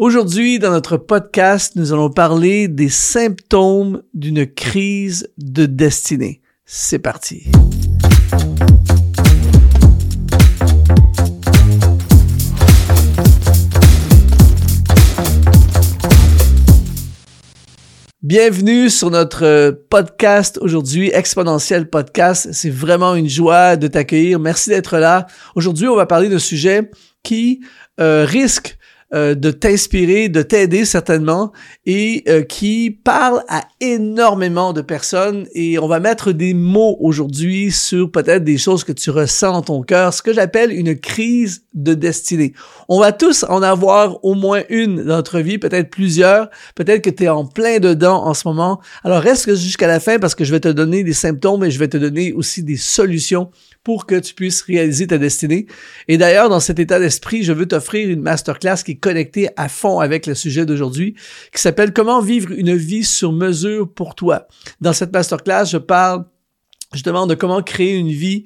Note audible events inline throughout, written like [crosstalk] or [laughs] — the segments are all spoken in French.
Aujourd'hui, dans notre podcast, nous allons parler des symptômes d'une crise de destinée. C'est parti. Bienvenue sur notre podcast aujourd'hui, Exponentiel Podcast. C'est vraiment une joie de t'accueillir. Merci d'être là. Aujourd'hui, on va parler d'un sujet qui euh, risque euh, de t'inspirer, de t'aider certainement, et euh, qui parle à énormément de personnes. Et on va mettre des mots aujourd'hui sur peut-être des choses que tu ressens dans ton cœur, ce que j'appelle une crise de destinée. On va tous en avoir au moins une dans notre vie, peut-être plusieurs, peut-être que tu es en plein dedans en ce moment. Alors reste jusqu'à la fin parce que je vais te donner des symptômes et je vais te donner aussi des solutions pour que tu puisses réaliser ta destinée. Et d'ailleurs, dans cet état d'esprit, je veux t'offrir une masterclass qui est connectée à fond avec le sujet d'aujourd'hui, qui s'appelle Comment vivre une vie sur mesure pour toi. Dans cette masterclass, je parle justement de comment créer une vie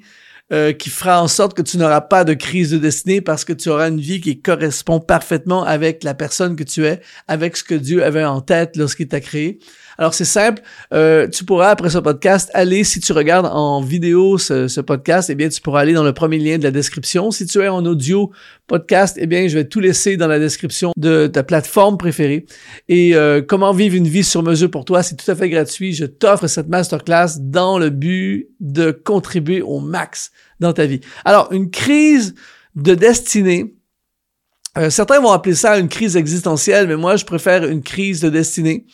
euh, qui fera en sorte que tu n'auras pas de crise de destinée parce que tu auras une vie qui correspond parfaitement avec la personne que tu es, avec ce que Dieu avait en tête lorsqu'il t'a créé. Alors c'est simple, euh, tu pourras après ce podcast aller, si tu regardes en vidéo ce, podcast, eh bien tu pourras aller dans le premier lien de la description. Si tu es en audio podcast, eh bien je vais tout laisser dans la description de ta plateforme préférée. Et euh, comment vivre une vie sur mesure pour toi, c'est tout à fait gratuit. Je t'offre cette masterclass dans le but de contribuer au max dans ta vie. Alors une crise de destinée. Euh, certains vont appeler ça une crise existentielle, mais moi je préfère une crise de destinée.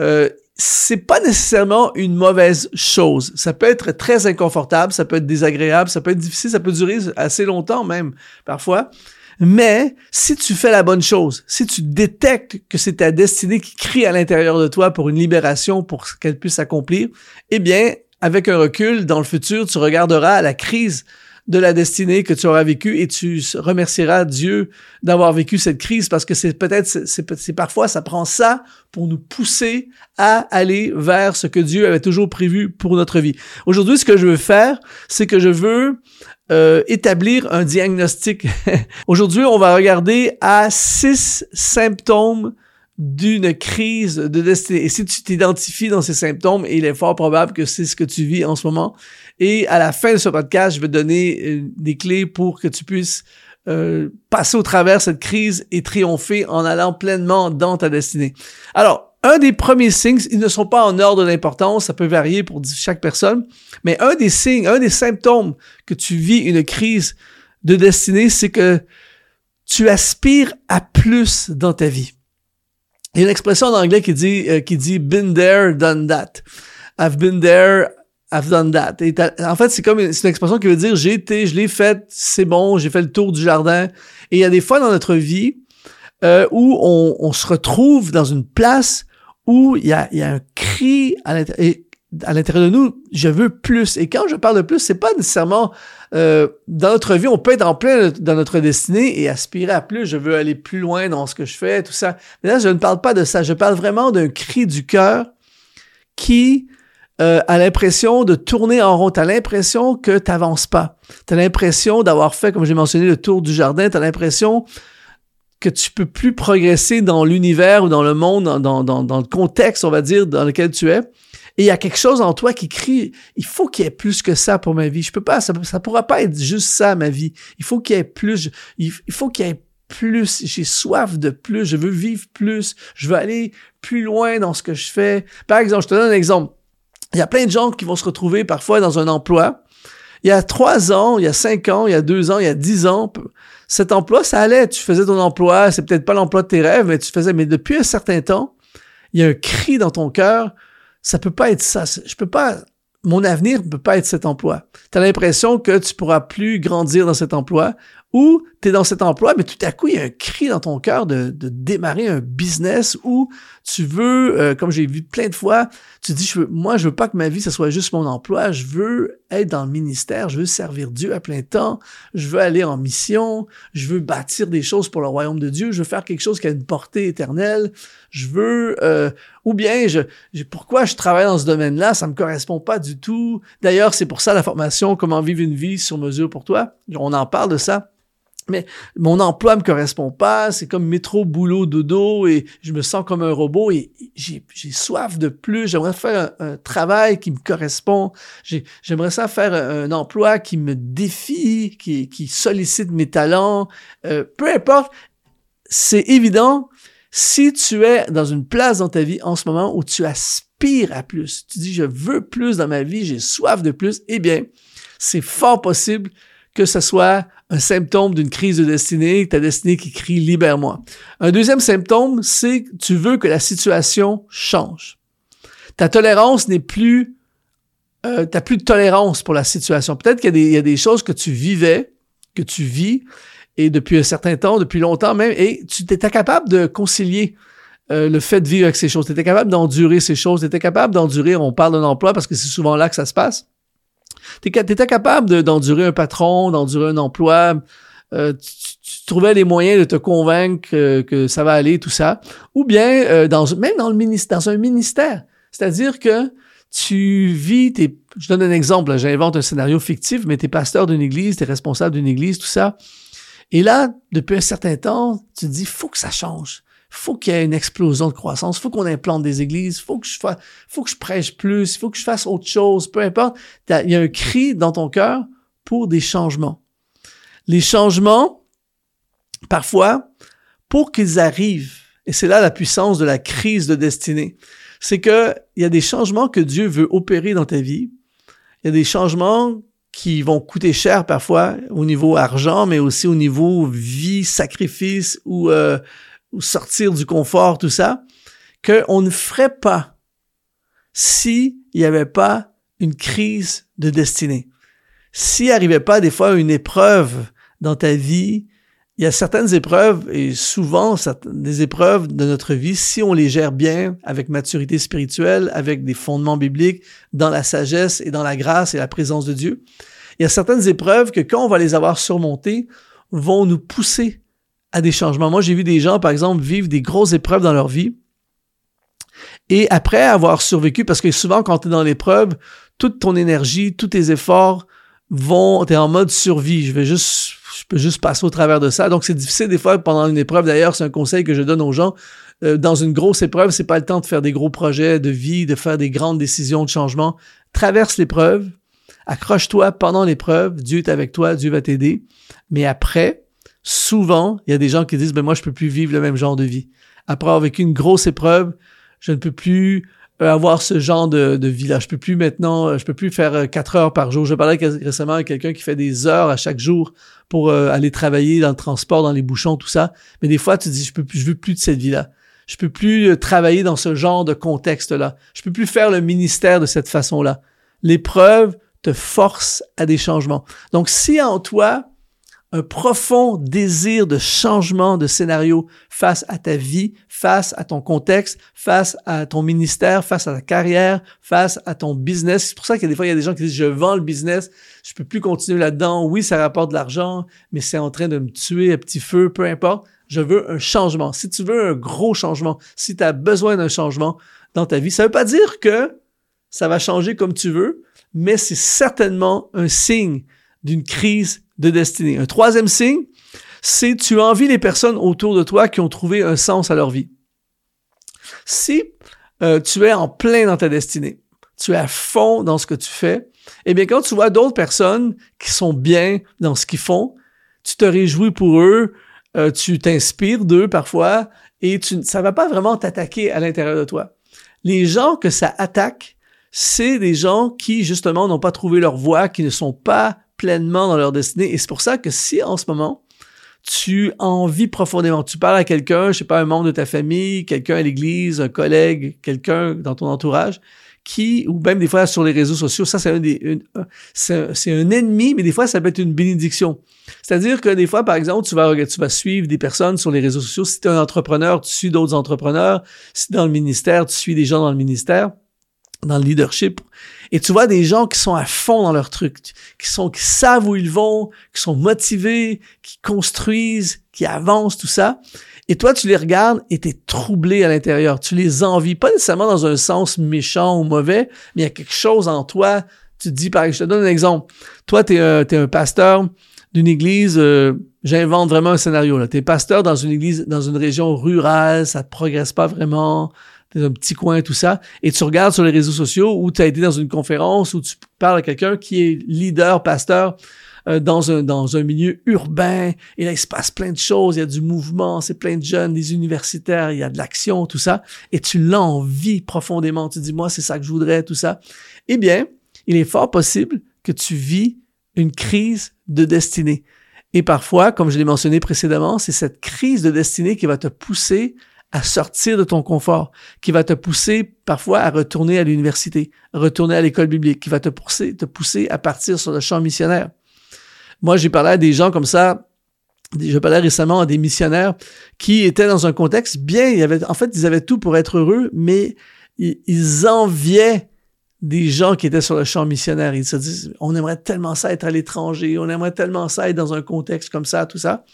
Euh, c'est pas nécessairement une mauvaise chose. Ça peut être très inconfortable, ça peut être désagréable, ça peut être difficile, ça peut durer assez longtemps même, parfois. Mais si tu fais la bonne chose, si tu détectes que c'est ta destinée qui crie à l'intérieur de toi pour une libération, pour qu'elle puisse s'accomplir, eh bien, avec un recul, dans le futur, tu regarderas la crise de la destinée que tu auras vécue et tu remercieras Dieu d'avoir vécu cette crise parce que c'est peut-être, c'est parfois, ça prend ça pour nous pousser à aller vers ce que Dieu avait toujours prévu pour notre vie. Aujourd'hui, ce que je veux faire, c'est que je veux euh, établir un diagnostic. [laughs] Aujourd'hui, on va regarder à six symptômes d'une crise de destinée. Et si tu t'identifies dans ces symptômes, il est fort probable que c'est ce que tu vis en ce moment. Et à la fin de ce podcast, je vais te donner euh, des clés pour que tu puisses euh, passer au travers cette crise et triompher en allant pleinement dans ta destinée. Alors, un des premiers signes, ils ne sont pas en ordre d'importance, ça peut varier pour chaque personne, mais un des signes, un des symptômes que tu vis une crise de destinée, c'est que tu aspires à plus dans ta vie. Il y a une expression en anglais qui dit, euh, qui dit been there, done that. I've been there, I've done that. Et en fait, c'est comme c'est une expression qui veut dire j'ai été, je l'ai fait, c'est bon, j'ai fait le tour du jardin. Et il y a des fois dans notre vie euh, où on, on, se retrouve dans une place où il y a, il y a un cri à l'intérieur à l'intérieur de nous, je veux plus. Et quand je parle de plus, c'est pas nécessairement euh, dans notre vie, on peut être en plein dans notre destinée et aspirer à plus. Je veux aller plus loin dans ce que je fais, tout ça. Mais là, je ne parle pas de ça. Je parle vraiment d'un cri du cœur qui euh, a l'impression de tourner en rond. T'as l'impression que t'avances pas. T'as l'impression d'avoir fait, comme j'ai mentionné, le tour du jardin. T'as l'impression que tu peux plus progresser dans l'univers ou dans le monde, dans, dans, dans le contexte, on va dire, dans lequel tu es. Et il y a quelque chose en toi qui crie, il faut qu'il y ait plus que ça pour ma vie. Je peux pas, ça, ça pourra pas être juste ça, ma vie. Il faut qu'il y ait plus, il, faut qu'il y ait plus, j'ai soif de plus, je veux vivre plus, je veux aller plus loin dans ce que je fais. Par exemple, je te donne un exemple. Il y a plein de gens qui vont se retrouver parfois dans un emploi. Il y a trois ans, il y a cinq ans, il y a deux ans, il y a dix ans, cet emploi, ça allait. Tu faisais ton emploi, c'est peut-être pas l'emploi de tes rêves, mais tu faisais, mais depuis un certain temps, il y a un cri dans ton cœur ça peut pas être ça. Je peux pas, mon avenir ne peut pas être cet emploi. Tu as l'impression que tu pourras plus grandir dans cet emploi ou tu es dans cet emploi, mais tout à coup, il y a un cri dans ton cœur de, démarrer un business où tu veux, euh, comme j'ai vu plein de fois, tu dis, moi, je veux pas que ma vie, ce soit juste mon emploi, je veux être dans le ministère, je veux servir Dieu à plein temps, je veux aller en mission, je veux bâtir des choses pour le royaume de Dieu, je veux faire quelque chose qui a une portée éternelle, je veux, euh, ou bien, je, pourquoi je travaille dans ce domaine-là, ça me correspond pas du tout. D'ailleurs, c'est pour ça la formation, comment vivre une vie sur mesure pour toi. On en parle de ça. Mais mon emploi me correspond pas, c'est comme métro, boulot, dodo, et je me sens comme un robot, et j'ai soif de plus, j'aimerais faire un, travail qui me correspond, j'aimerais ça faire un, emploi qui me défie, qui, sollicite mes talents, euh, peu importe, c'est évident, si tu es dans une place dans ta vie en ce moment où tu aspires à plus, tu dis je veux plus dans ma vie, j'ai soif de plus, eh bien, c'est fort possible que ce soit un symptôme d'une crise de destinée, ta destinée qui crie libère-moi. Un deuxième symptôme, c'est que tu veux que la situation change. Ta tolérance n'est plus, euh, t'as plus de tolérance pour la situation. Peut-être qu'il y, a des choses que tu vivais, que tu vis, et depuis un certain temps, depuis longtemps même, et tu étais capable de concilier euh, le fait de vivre avec ces choses. Tu étais capable d'endurer ces choses. Tu étais capable d'endurer, on parle d'un emploi parce que c'est souvent là que ça se passe. Tu étais capable d'endurer un patron, d'endurer un emploi. Euh, tu, trouvais les moyens de te convaincre que, ça va aller, tout ça. Ou bien, euh, dans, même dans, le ministère, dans un ministère. C'est-à-dire que tu vis, tes, je donne un exemple, j'invente un scénario fictif, mais tu es pasteur d'une église, tu es responsable d'une église, tout ça. Et là, depuis un certain temps, tu te dis, faut que ça change faut qu'il y ait une explosion de croissance, faut qu'on implante des églises, faut que je faut que je prêche plus, faut que je fasse autre chose, peu importe. Il y a un cri dans ton cœur pour des changements. Les changements, parfois, pour qu'ils arrivent, et c'est là la puissance de la crise de destinée, c'est que il y a des changements que Dieu veut opérer dans ta vie. Il y a des changements qui vont coûter cher parfois au niveau argent, mais aussi au niveau vie, sacrifice ou euh, ou sortir du confort, tout ça, qu'on ne ferait pas s'il n'y avait pas une crise de destinée. S'il arrivait pas des fois une épreuve dans ta vie, il y a certaines épreuves, et souvent des épreuves de notre vie, si on les gère bien, avec maturité spirituelle, avec des fondements bibliques, dans la sagesse et dans la grâce et la présence de Dieu, il y a certaines épreuves que quand on va les avoir surmontées, vont nous pousser à des changements. Moi, j'ai vu des gens, par exemple, vivre des grosses épreuves dans leur vie. Et après avoir survécu, parce que souvent, quand tu es dans l'épreuve, toute ton énergie, tous tes efforts vont, tu es en mode survie. Je vais juste, je peux juste passer au travers de ça. Donc, c'est difficile des fois pendant une épreuve. D'ailleurs, c'est un conseil que je donne aux gens. Euh, dans une grosse épreuve, c'est pas le temps de faire des gros projets de vie, de faire des grandes décisions de changement. Traverse l'épreuve. Accroche-toi pendant l'épreuve. Dieu est avec toi. Dieu va t'aider. Mais après, souvent, il y a des gens qui disent, ben moi, je peux plus vivre le même genre de vie. Après avoir vécu une grosse épreuve, je ne peux plus euh, avoir ce genre de, vie-là. Je peux plus maintenant, euh, je peux plus faire euh, quatre heures par jour. Je parlais récemment avec quelqu'un qui fait des heures à chaque jour pour aller travailler dans le transport, dans les bouchons, tout ça. Mais des fois, tu dis, je peux plus, je veux plus de cette vie-là. Je peux plus travailler dans ce genre de contexte-là. Je peux plus faire le ministère de cette façon-là. L'épreuve te force à des changements. Donc, si en toi, un profond désir de changement de scénario face à ta vie, face à ton contexte, face à ton ministère, face à ta carrière, face à ton business. C'est pour ça qu'il y a des fois, il y a des gens qui disent, je vends le business, je peux plus continuer là-dedans. Oui, ça rapporte de l'argent, mais c'est en train de me tuer à petit feu, peu importe. Je veux un changement. Si tu veux un gros changement, si tu as besoin d'un changement dans ta vie, ça veut pas dire que ça va changer comme tu veux, mais c'est certainement un signe d'une crise de destinée. Un troisième signe, c'est tu envies les personnes autour de toi qui ont trouvé un sens à leur vie. Si euh, tu es en plein dans ta destinée, tu es à fond dans ce que tu fais, eh bien quand tu vois d'autres personnes qui sont bien dans ce qu'ils font, tu te réjouis pour eux, euh, tu t'inspires d'eux parfois et tu, ça va pas vraiment t'attaquer à l'intérieur de toi. Les gens que ça attaque, c'est des gens qui justement n'ont pas trouvé leur voie, qui ne sont pas pleinement dans leur destinée. Et c'est pour ça que si en ce moment, tu envies profondément, tu parles à quelqu'un, je sais pas, un membre de ta famille, quelqu'un à l'église, un collègue, quelqu'un dans ton entourage, qui, ou même des fois sur les réseaux sociaux, ça c'est un des, ennemi, mais des fois ça peut être une bénédiction. C'est-à-dire que des fois, par exemple, tu vas, tu vas suivre des personnes sur les réseaux sociaux. Si tu es un entrepreneur, tu suis d'autres entrepreneurs. Si dans le ministère, tu suis des gens dans le ministère dans le leadership. Et tu vois des gens qui sont à fond dans leur truc, qui sont, qui savent où ils vont, qui sont motivés, qui construisent, qui avancent, tout ça. Et toi, tu les regardes et t'es troublé à l'intérieur. Tu les envies, pas nécessairement dans un sens méchant ou mauvais, mais il y a quelque chose en toi. Tu te dis, par exemple, je te donne un exemple. Toi, t'es un, es un pasteur, d'une église, euh, j'invente vraiment un scénario. T'es pasteur dans une église, dans une région rurale, ça te progresse pas vraiment, t'es un petit coin, tout ça, et tu regardes sur les réseaux sociaux où tu as été dans une conférence où tu parles à quelqu'un qui est leader, pasteur euh, dans un dans un milieu urbain, et là il se passe plein de choses, il y a du mouvement, c'est plein de jeunes, des universitaires, il y a de l'action, tout ça, et tu l'envies profondément. Tu dis moi c'est ça que je voudrais, tout ça. Eh bien, il est fort possible que tu vis une crise de destinée. Et parfois, comme je l'ai mentionné précédemment, c'est cette crise de destinée qui va te pousser à sortir de ton confort, qui va te pousser parfois à retourner à l'université, retourner à l'école biblique, qui va te pousser, te pousser à partir sur le champ missionnaire. Moi, j'ai parlé à des gens comme ça, je parlais récemment à des missionnaires qui étaient dans un contexte bien, en fait, ils avaient tout pour être heureux, mais ils enviaient des gens qui étaient sur le champ missionnaire. Ils se disent, on aimerait tellement ça être à l'étranger, on aimerait tellement ça être dans un contexte comme ça, tout ça.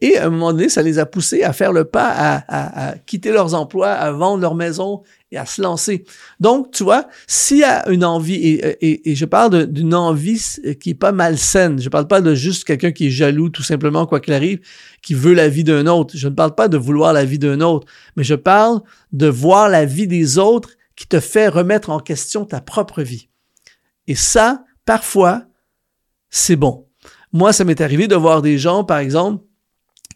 Et à un moment donné, ça les a poussés à faire le pas, à, quitter leurs emplois, à vendre leur maison et à se lancer. Donc, tu vois, s'il y a une envie, et, et, je parle d'une envie qui est pas malsaine, je parle pas de juste quelqu'un qui est jaloux tout simplement, quoi qu'il arrive, qui veut la vie d'un autre. Je ne parle pas de vouloir la vie d'un autre, mais je parle de voir la vie des autres qui te fait remettre en question ta propre vie. Et ça, parfois, c'est bon. Moi, ça m'est arrivé de voir des gens, par exemple,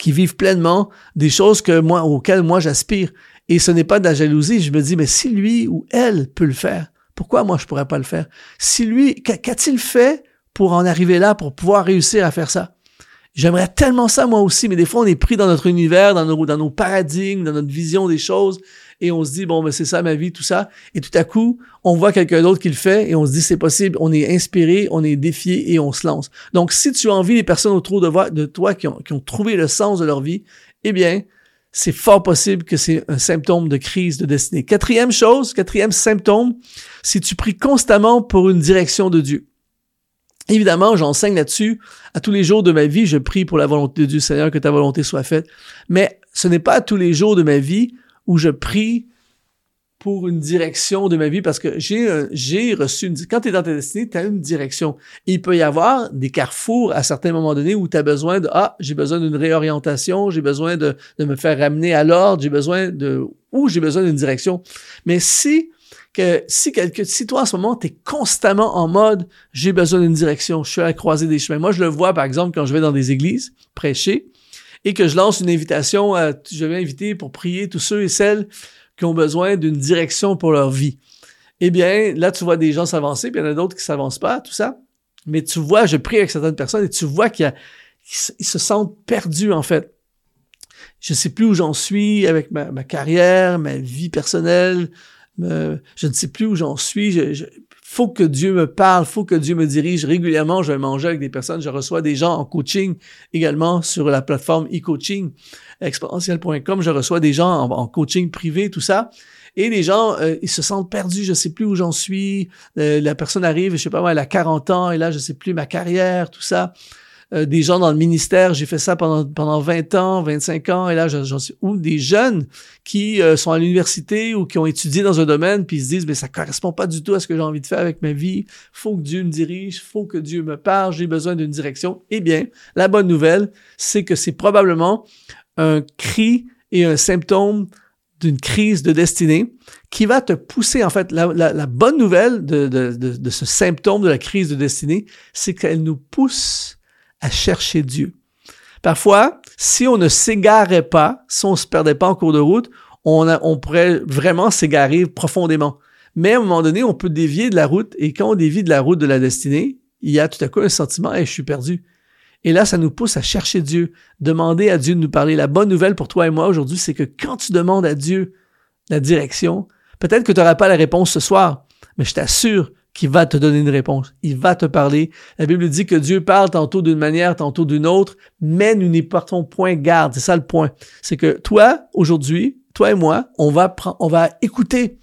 qui vivent pleinement des choses que moi, auxquelles moi j'aspire. Et ce n'est pas de la jalousie. Je me dis, mais si lui ou elle peut le faire, pourquoi moi je pourrais pas le faire? Si lui, qu'a-t-il fait pour en arriver là, pour pouvoir réussir à faire ça? J'aimerais tellement ça moi aussi, mais des fois on est pris dans notre univers, dans nos, dans nos paradigmes, dans notre vision des choses, et on se dit, bon, ben, c'est ça ma vie, tout ça. Et tout à coup, on voit quelqu'un d'autre qui le fait et on se dit, c'est possible. On est inspiré, on est défié et on se lance. Donc, si tu envies les personnes autour de, toi qui ont, qui ont trouvé le sens de leur vie, eh bien, c'est fort possible que c'est un symptôme de crise de destinée. Quatrième chose, quatrième symptôme, si tu pries constamment pour une direction de Dieu. Évidemment, j'enseigne là-dessus. À tous les jours de ma vie, je prie pour la volonté de Dieu, Seigneur, que ta volonté soit faite. Mais ce n'est pas à tous les jours de ma vie où je prie pour une direction de ma vie parce que j'ai j'ai reçu une quand tu es dans ta destinée, tu as une direction. il peut y avoir des carrefours à certains moments donnés où tu as besoin de ah, j'ai besoin d'une réorientation, j'ai besoin de, de me faire ramener à l'ordre, j'ai besoin de ou j'ai besoin d'une direction. Mais si que si quelque si toi en ce moment tu es constamment en mode j'ai besoin d'une direction, je suis à la croisée des chemins. Moi je le vois par exemple quand je vais dans des églises prêcher, et que je lance une invitation à, je vais inviter pour prier tous ceux et celles qui ont besoin d'une direction pour leur vie. Eh bien, là, tu vois des gens s'avancer, puis il y en a d'autres qui s'avancent pas, tout ça. Mais tu vois, je prie avec certaines personnes et tu vois qu'ils se sentent perdus, en fait. Je sais plus où j'en suis avec ma, carrière, ma vie personnelle. je ne sais plus où j'en suis. Faut que Dieu me parle, faut que Dieu me dirige régulièrement. Je vais manger avec des personnes, je reçois des gens en coaching également sur la plateforme e-coaching exponentiel.com. Je reçois des gens en, coaching privé, tout ça. Et les gens, euh, ils se sentent perdus, je sais plus où j'en suis. Euh, la personne arrive, je sais pas moi, elle a 40 ans et là, je sais plus ma carrière, tout ça. Euh, des gens dans le ministère. J'ai fait ça pendant, pendant 20 ans, 25 ans, et là, j'en suis ou des jeunes qui euh, sont à l'université ou qui ont étudié dans un domaine, puis ils se disent, mais ça correspond pas du tout à ce que j'ai envie de faire avec ma vie. Faut que Dieu me dirige, faut que Dieu me parle, j'ai besoin d'une direction. Eh bien, la bonne nouvelle, c'est que c'est probablement un cri et un symptôme d'une crise de destinée qui va te pousser, en fait, la, la, bonne nouvelle de, de, de, de, ce symptôme de la crise de destinée, c'est qu'elle nous pousse à chercher Dieu. Parfois, si on ne s'égarait pas, si on se perdait pas en cours de route, on, on pourrait vraiment s'égarer profondément. Mais à un moment donné, on peut dévier de la route et quand on dévie de la route de la destinée, il y a tout à coup un sentiment, hey, je suis perdu. Et là, ça nous pousse à chercher Dieu, demander à Dieu de nous parler. La bonne nouvelle pour toi et moi aujourd'hui, c'est que quand tu demandes à Dieu la direction, peut-être que tu n'auras pas la réponse ce soir, mais je t'assure qui va te donner une réponse. Il va te parler. La Bible dit que Dieu parle tantôt d'une manière, tantôt d'une autre, mais nous n'y portons point garde. C'est ça le point. C'est que toi, aujourd'hui, toi et moi, on va, on va écouter.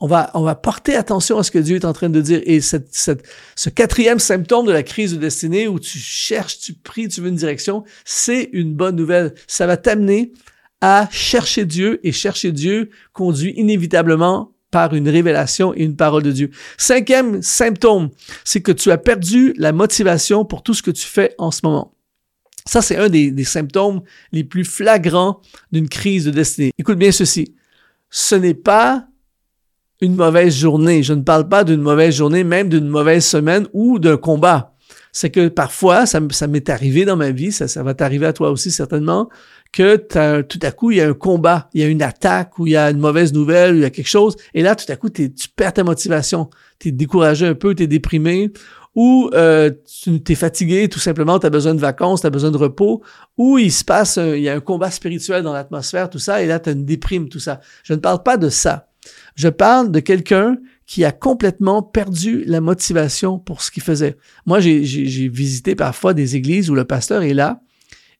On va, porter attention à ce que Dieu est en train de dire. Et ce quatrième symptôme de la crise de destinée où tu cherches, tu pries, tu veux une direction, c'est une bonne nouvelle. Ça va t'amener à chercher Dieu et chercher Dieu conduit inévitablement par une révélation et une parole de Dieu. Cinquième symptôme, c'est que tu as perdu la motivation pour tout ce que tu fais en ce moment. Ça, c'est un des, symptômes les plus flagrants d'une crise de destinée. Écoute bien ceci. Ce n'est pas une mauvaise journée. Je ne parle pas d'une mauvaise journée, même d'une mauvaise semaine ou d'un combat. C'est que parfois, ça, m'est arrivé dans ma vie, ça, ça va t'arriver à toi aussi certainement, que tout à coup, il y a un combat, il y a une attaque, ou il y a une mauvaise nouvelle, ou il y a quelque chose, et là, tout à coup, tu perds ta motivation, tu es découragé un peu, tu es déprimé, ou euh, tu es fatigué, tout simplement, tu as besoin de vacances, tu as besoin de repos, ou il se passe, il y a un combat spirituel dans l'atmosphère, tout ça, et là, tu as une déprime, tout ça. Je ne parle pas de ça. Je parle de quelqu'un qui a complètement perdu la motivation pour ce qu'il faisait. Moi, j'ai visité parfois des églises où le pasteur est là,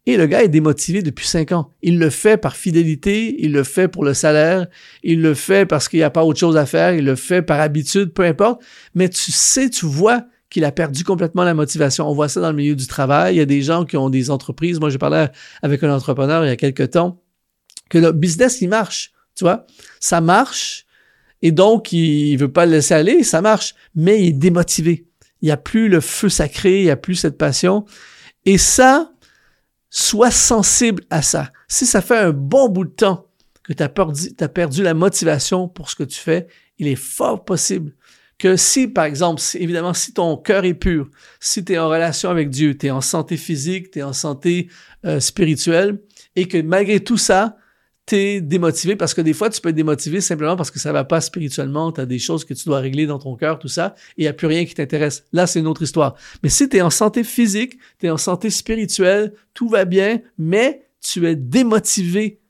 et le gars est démotivé depuis cinq ans. Il le fait par fidélité, il le fait pour le salaire, il le fait parce qu'il n'y a pas autre chose à faire, il le fait par habitude, peu importe. Mais tu sais, tu vois qu'il a perdu complètement la motivation. On voit ça dans le milieu du travail. Il y a des gens qui ont des entreprises. Moi, j'ai parlé avec un entrepreneur il y a quelques temps que le business, il marche. Tu vois, ça marche. Et donc, il veut pas le laisser aller, ça marche. Mais il est démotivé. Il n'y a plus le feu sacré, il n'y a plus cette passion. Et ça, Sois sensible à ça. Si ça fait un bon bout de temps que tu as, perdu la motivation pour ce que tu fais, il est fort possible que si, par exemple, évidemment, si ton cœur est pur, si tu es en relation avec Dieu, tu es en santé physique, tu es en santé euh, spirituelle, et que malgré tout ça, t'es démotivé parce que des fois, tu peux être démotivé simplement parce que ça va pas spirituellement, tu as des choses que tu dois régler dans ton cœur, tout ça, et il n'y a plus rien qui t'intéresse. Là, c'est une autre histoire. Mais si tu es en santé physique, tu es en santé spirituelle, tout va bien, mais tu es démotivé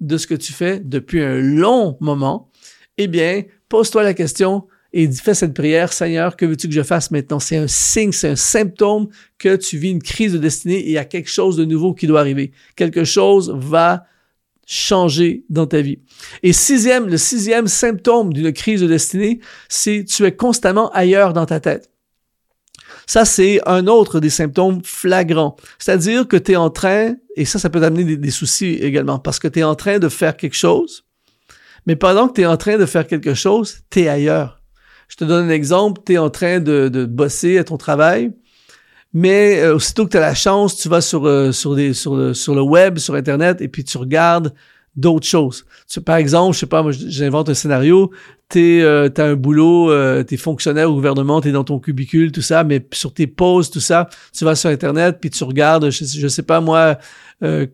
de ce que tu fais depuis un long moment, eh bien, pose-toi la question et fais cette prière, Seigneur, que veux-tu que je fasse maintenant? C'est un signe, c'est un symptôme que tu vis une crise de destinée et il y a quelque chose de nouveau qui doit arriver. Quelque chose va changer dans ta vie. Et sixième, le sixième symptôme d'une crise de destinée, c'est tu es constamment ailleurs dans ta tête. Ça, c'est un autre des symptômes flagrants. C'est-à-dire que tu es en train, et ça, ça peut t'amener des, soucis également, parce que tu es en train de faire quelque chose, mais pendant que tu es en train de faire quelque chose, tu es ailleurs. Je te donne un exemple, tu es en train de bosser à ton travail, mais euh, aussitôt que tu as la chance, tu vas sur, euh, sur, des, sur, le, sur le web, sur Internet, et puis tu regardes d'autres choses. Tu, par exemple, je sais pas, moi j'invente un scénario, tu euh, as un boulot, euh, tu es fonctionnaire au gouvernement, tu es dans ton cubicule, tout ça, mais sur tes pauses, tout ça, tu vas sur Internet, puis tu regardes, je, je sais pas moi,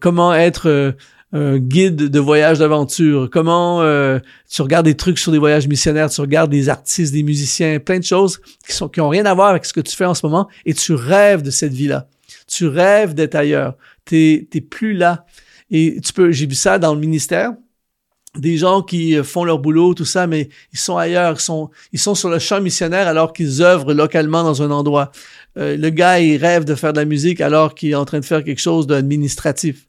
comment être un guide de voyage d'aventure, comment euh, tu regardes des trucs sur des voyages missionnaires, tu regardes des artistes, des musiciens, plein de choses qui sont qui ont rien à voir avec ce que tu fais en ce moment et tu rêves de cette vie-là. Tu rêves d'être ailleurs. T'es t'es plus là. Et tu peux, j'ai vu ça dans le ministère, des gens qui euh, font leur boulot, tout ça, mais ils sont ailleurs, ils sont, ils sont sur le champ missionnaire alors qu'ils œuvrent localement dans un endroit. Euh, le gars, il rêve de faire de la musique alors qu'il est en train de faire quelque chose d'administratif.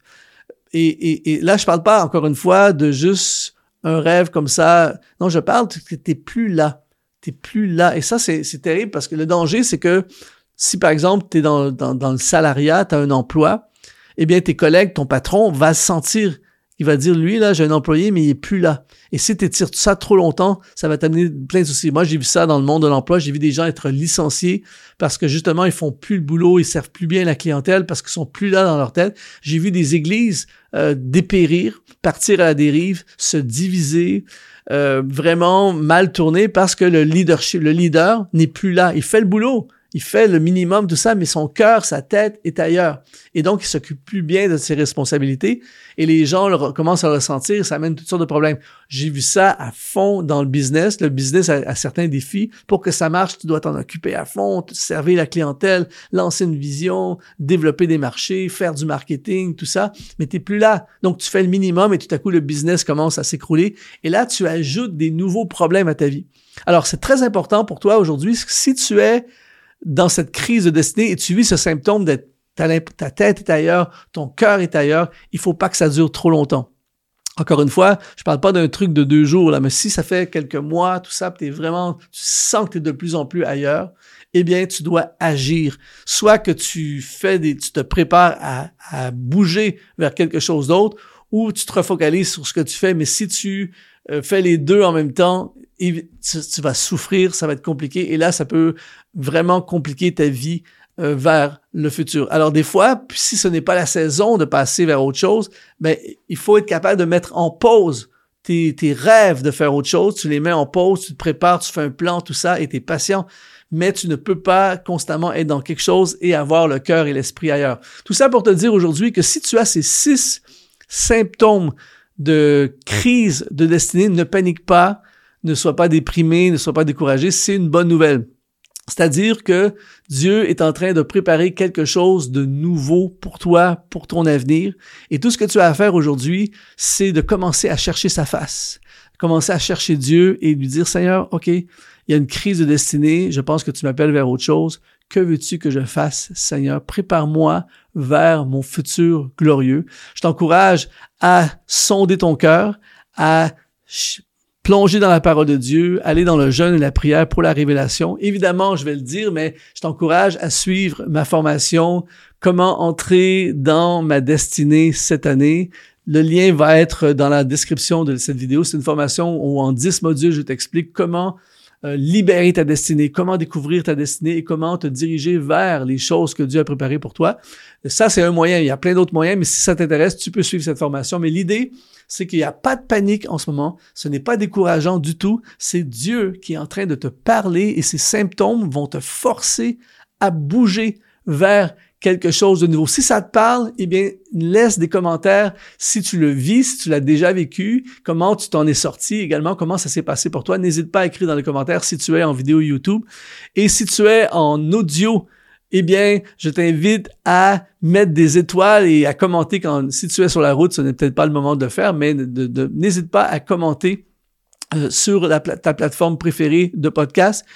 Et, et, et, là, je parle pas encore une fois de juste un rêve comme ça. Non, je parle que t'es plus là. T'es plus là. Et ça, c'est terrible parce que le danger, c'est que si par exemple, tu es dans, le salariat, tu as un emploi, eh bien, tes collègues, ton patron va se sentir il va dire, lui, là, j'ai un employé, mais il est plus là. Et si tu étires ça trop longtemps, ça va t'amener plein de soucis. Moi, j'ai vu ça dans le monde de l'emploi. J'ai vu des gens être licenciés parce que justement, ils font plus le boulot, ils servent plus bien la clientèle parce qu'ils sont plus là dans leur tête. J'ai vu des églises euh, dépérir, partir à la dérive, se diviser, euh, vraiment mal tourner parce que le leadership, le leader n'est plus là. Il fait le boulot, il fait le minimum, tout ça, mais son cœur, sa tête est ailleurs. Et donc, il s'occupe plus bien de ses responsabilités et les gens commencent à le ressentir, ça amène toutes sortes de problèmes. J'ai vu ça à fond dans le business. Le business a, certains défis. Pour que ça marche, tu dois t'en occuper à fond, servir la clientèle, lancer une vision, développer des marchés, faire du marketing, tout ça, mais tu plus là. Donc, tu fais le minimum et tout à coup, le business commence à s'écrouler. Et là, tu ajoutes des nouveaux problèmes à ta vie. Alors, c'est très important pour toi aujourd'hui, si tu es dans cette crise de destinée et tu vis ce symptôme d'être ta, tête est ailleurs, ton cœur est ailleurs, il faut pas que ça dure trop longtemps. Encore une fois, je parle pas d'un truc de deux jours, là, mais si ça fait quelques mois, tout ça, es vraiment, tu sens que tu es de plus en plus ailleurs, eh bien, tu dois agir. Soit que tu fais des, tu te prépares à, à bouger vers quelque chose d'autre, ou tu te refocalises sur ce que tu fais, mais si tu euh, fais les deux en même temps, tu, vas souffrir, ça va être compliqué. Et là, ça peut vraiment compliquer ta vie euh, vers le futur. Alors des fois, si ce n'est pas la saison de passer vers autre chose, ben il faut être capable de mettre en pause tes, tes rêves de faire autre chose, tu les mets en pause, tu te prépares, tu fais un plan, tout ça, et tu es patient. Mais tu ne peux pas constamment être dans quelque chose et avoir le cœur et l'esprit ailleurs. Tout ça pour te dire aujourd'hui que si tu as ces six symptômes de crise de destinée, ne panique pas, ne sois pas déprimé, ne sois pas découragé, c'est une bonne nouvelle. C'est-à-dire que Dieu est en train de préparer quelque chose de nouveau pour toi, pour ton avenir. Et tout ce que tu as à faire aujourd'hui, c'est de commencer à chercher sa face, commencer à chercher Dieu et lui dire, Seigneur, OK, il y a une crise de destinée, je pense que tu m'appelles vers autre chose. Que veux-tu que je fasse, Seigneur? Prépare-moi vers mon futur glorieux. Je t'encourage à sonder ton cœur, à plonger dans la parole de Dieu, aller dans le jeûne et la prière pour la révélation. Évidemment, je vais le dire, mais je t'encourage à suivre ma formation Comment entrer dans ma destinée cette année. Le lien va être dans la description de cette vidéo. C'est une formation où en 10 modules, je t'explique comment euh, libérer ta destinée, comment découvrir ta destinée et comment te diriger vers les choses que Dieu a préparées pour toi. Ça, c'est un moyen. Il y a plein d'autres moyens, mais si ça t'intéresse, tu peux suivre cette formation. Mais l'idée, c'est qu'il n'y a pas de panique en ce moment. Ce n'est pas décourageant du tout. C'est Dieu qui est en train de te parler et ces symptômes vont te forcer à bouger vers quelque chose de nouveau. Si ça te parle, eh bien, laisse des commentaires si tu le vis, si tu l'as déjà vécu, comment tu t'en es sorti également, comment ça s'est passé pour toi. N'hésite pas à écrire dans les commentaires si tu es en vidéo YouTube. Et si tu es en audio, eh bien, je t'invite à mettre des étoiles et à commenter quand, si tu es sur la route, ce n'est peut-être pas le moment de le faire, mais n'hésite pas à commenter euh, sur ta plateforme préférée de podcast.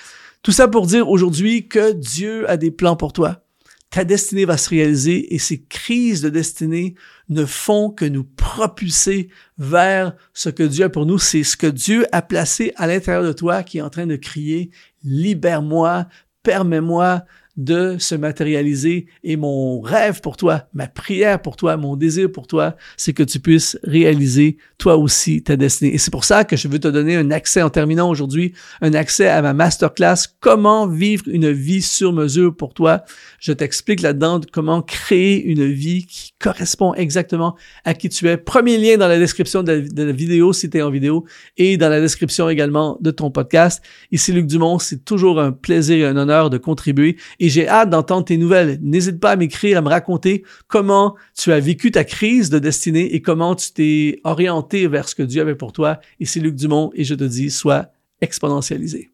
Tout ça pour dire aujourd'hui que Dieu a des plans pour toi ta destinée va se réaliser et ces crises de destinée ne font que nous propulser vers ce que Dieu a pour nous. C'est ce que Dieu a placé à l'intérieur de toi qui est en train de crier, libère-moi, permets-moi de se matérialiser. Et mon rêve pour toi, ma prière pour toi, mon désir pour toi, c'est que tu puisses réaliser toi aussi ta destinée. Et c'est pour ça que je veux te donner un accès en terminant aujourd'hui, un accès à ma masterclass Comment vivre une vie sur mesure pour toi. Je t'explique là-dedans comment créer une vie qui correspond exactement à qui tu es. Premier lien dans la description de la, vidéo si tu es en vidéo et dans la description également de ton podcast. Ici Luc Dumont, c'est toujours un plaisir et un honneur de contribuer et j'ai hâte d'entendre tes nouvelles. N'hésite pas à m'écrire, à me raconter comment tu as vécu ta crise de destinée et comment tu t'es orienté vers ce que Dieu avait pour toi. Ici Luc Dumont et je te dis, sois exponentialisé.